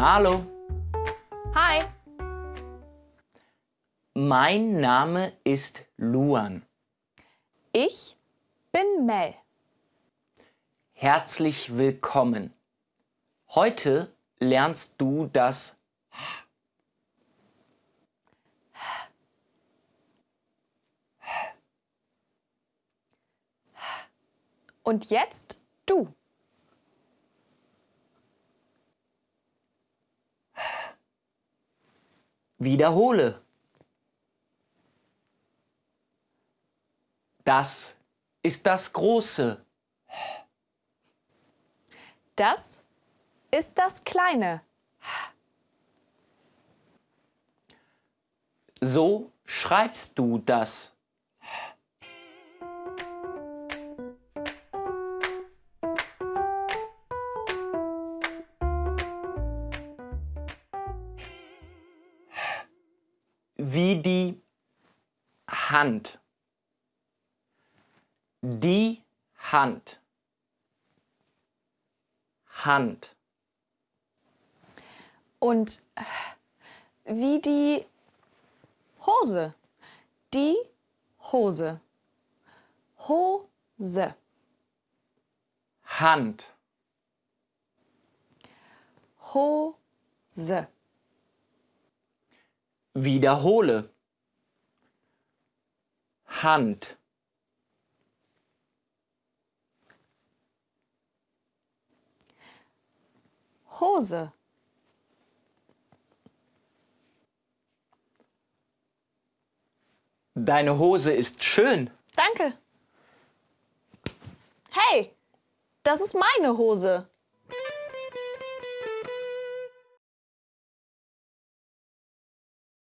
Hallo, Hi, mein Name ist Luan. ich bin Mel. Herzlich willkommen. Heute lernst du das Und jetzt du. Wiederhole. Das ist das Große. Das ist das Kleine. So schreibst du das. Wie die Hand. Die Hand. Hand. Und äh, wie die Hose. Die Hose. Hose. Hand. Hose. Wiederhole. Hand. Hose. Deine Hose ist schön. Danke. Hey, das ist meine Hose.